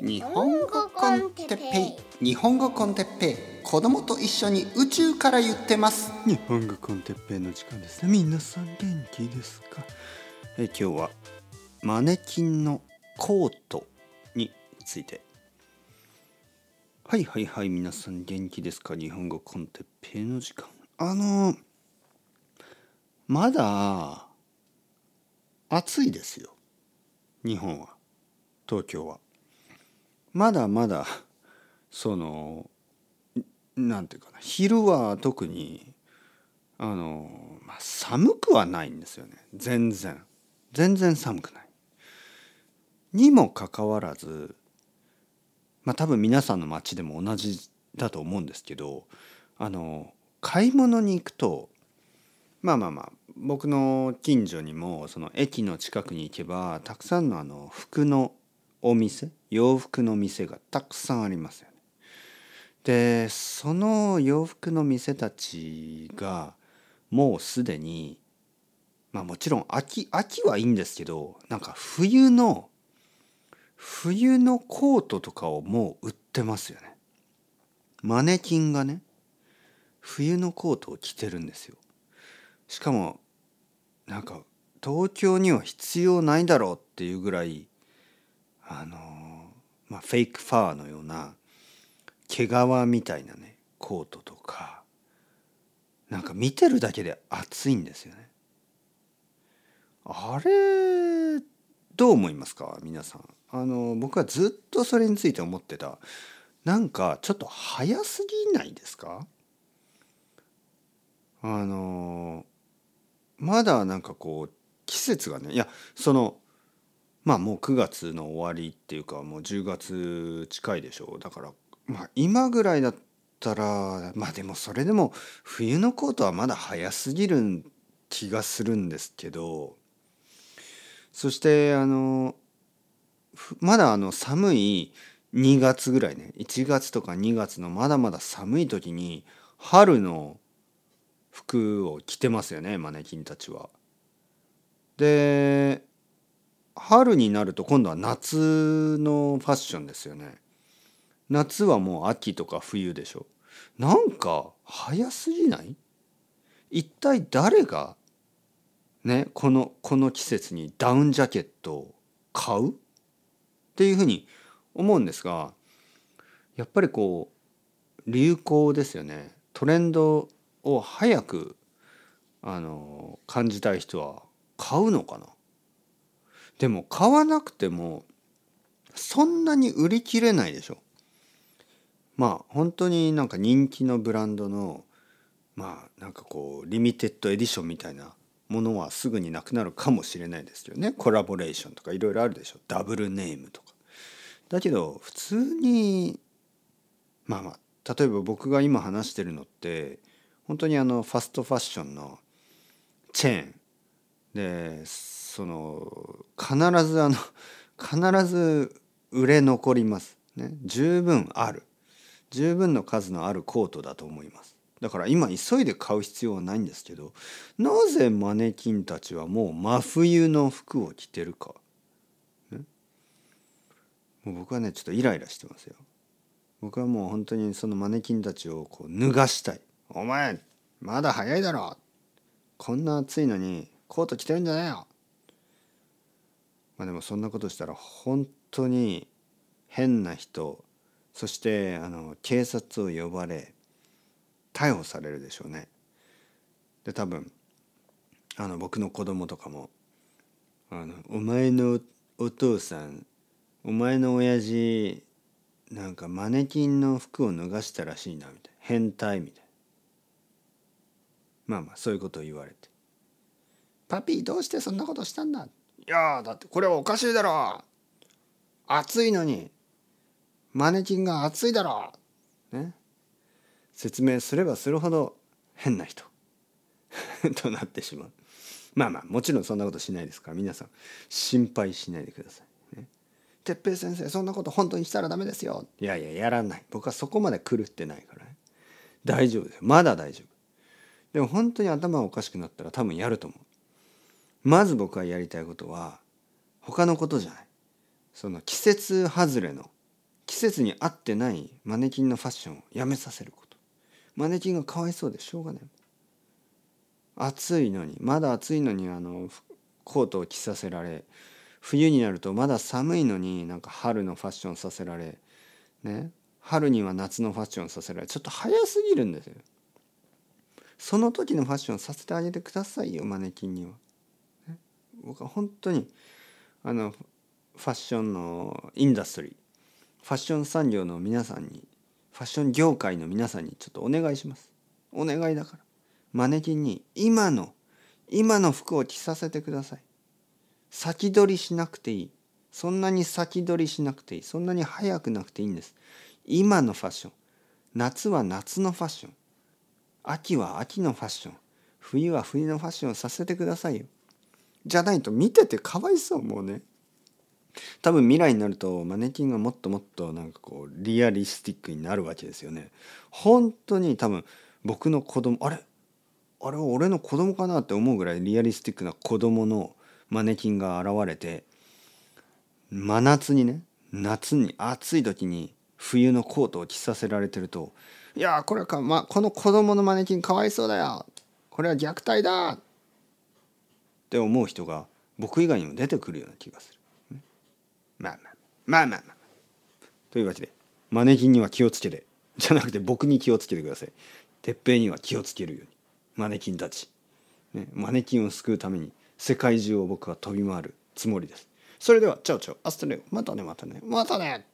日本語コンテッペイ。日本語コンテッペイ。子供と一緒に宇宙から言ってます。日本語コンテッペイの時間ですね。皆さん元気ですか？え今日はマネキンのコートについて。はいはいはい皆さん元気ですか？日本語コンテッペイの時間。あのまだ暑いですよ。日本は。東京はまだまだそのなんていうかな昼は特にあの、まあ、寒くはないんですよね。全然。全然寒くない。にもかかわらずまあ多分皆さんの街でも同じだと思うんですけどあの買い物に行くとまあまあまあ僕の近所にもその駅の近くに行けばたくさんのあの服のお店洋服の店がたくさんありますよね。でその洋服の店たちがもうすでにまあもちろん秋秋はいいんですけどなんか冬の冬のコートとかをもう売ってますよね。マネキンがね冬のコートを着てるんですよ。しかもなんか東京には必要ないだろうっていうぐらいあのまあフェイクファーのような毛皮みたいなねコートとかなんか見てるだけで暑いんですよね。あれどう思いますか？皆さん。あの僕はずっとそれについて思ってた。なんかちょっと早すぎないですか？あのまだなんかこう季節がねいやそのまあもう9月の終わりっていうかもう10月近いでしょうだからまあ今ぐらいだったらまあでもそれでも冬のコートはまだ早すぎる気がするんですけどそしてあのまだあの寒い2月ぐらいね1月とか2月のまだまだ寒い時に春の服を着てますよねマネキンたちは。で春になると今度は夏のファッションですよね。夏はもう秋とか冬でしょ。なんか早すぎない？一体誰がねこのこの季節にダウンジャケットを買う？っていうふうに思うんですがやっぱりこう流行ですよねトレンドを早くあの感じたい人は買うのかな？でも買わなくてもそんなに売り切れないでしょ。まあ本当になんか人気のブランドのまあなんかこうリミテッドエディションみたいなものはすぐになくなるかもしれないですよね。コラボレーションとかいろいろあるでしょ。ダブルネームとか。だけど普通にまあまあ例えば僕が今話してるのって本当にあのファストファッションのチェーン。でその必ずあの必ず売れ残りますね。十分ある。十分の数のあるコートだと思います。だから今急いで買う必要はないんですけどなぜマネキンたちはもう真冬の服を着てるか、ね、もう僕はねちょっとイライラしてますよ。僕はもう本当にそのマネキンたちをこう脱がしたい。お前まだ早いだろ。こんな暑いのにコート着てるんじゃないよ。まあでもそんなことしたら本当に変な人そしてあの警察を呼ばれ逮捕されるでしょうね。で多分あの僕の子供とかもあの「お前のお父さんお前の親父なんかマネキンの服を脱がしたらしいな」みたいな「変態」みたいな。まあまあそういうことを言われて「パピーどうしてそんなことしたんだ?」いやだってこれはおかしいだろ。暑いのにマネキンが暑いだろ。ね。説明すればするほど変な人。となってしまう。まあまあもちろんそんなことしないですから。皆さん心配しないでください。ね。哲平先生そんなこと本当にしたらダメですよ。いやいややらない。僕はそこまで狂ってないから。ね大丈夫ですまだ大丈夫。でも本当に頭がおかしくなったら多分やると思う。まず僕がやりたいことは他のことじゃない。その季節外れの季節に合ってないマネキンのファッションをやめさせること。マネキンがかわいそうでしょうがない。暑いのにまだ暑いのにあのコートを着させられ冬になるとまだ寒いのになんか春のファッションさせられね。春には夏のファッションさせられちょっと早すぎるんですよ。その時のファッションさせてあげてくださいよマネキンには、僕は本当にあのファッションのインダストリーファッション産業の皆さんにファッション業界の皆さんにちょっとお願いします。お願いだから。マネキンに今の今の服を着させてください。先取りしなくていい。そんなに先取りしなくていい。そんなに早くなくていいんです。今のファッション。夏は夏のファッション。秋は秋のファッション。冬は冬のファッションをさせてくださいよ。じゃないと見ててかわいそうもうね。多分未来になるとマネキンがもっともっとなんかこうリアリスティックになるわけですよね。本当に多分僕の子供あれ？あれは俺の子供かなって思うぐらいリアリスティックな子供のマネキンが現れて真夏にね夏に暑い時に冬のコートを着させられてるといやこれか、ま、この子供のマネキンかわいそうだよ。これは虐待だ。って思う人が僕以外にも出てくるような気がする。まあまあ。まあまあまあ。というわけでマネキンには気をつけて。じゃなくて僕に気をつけてください。鉄平には気をつけるように。マネキンたち、ね、マネキンを救うために世界中を僕は飛び回るつもりです。それではチャオチャオ。アストレオまたねまたね。またね。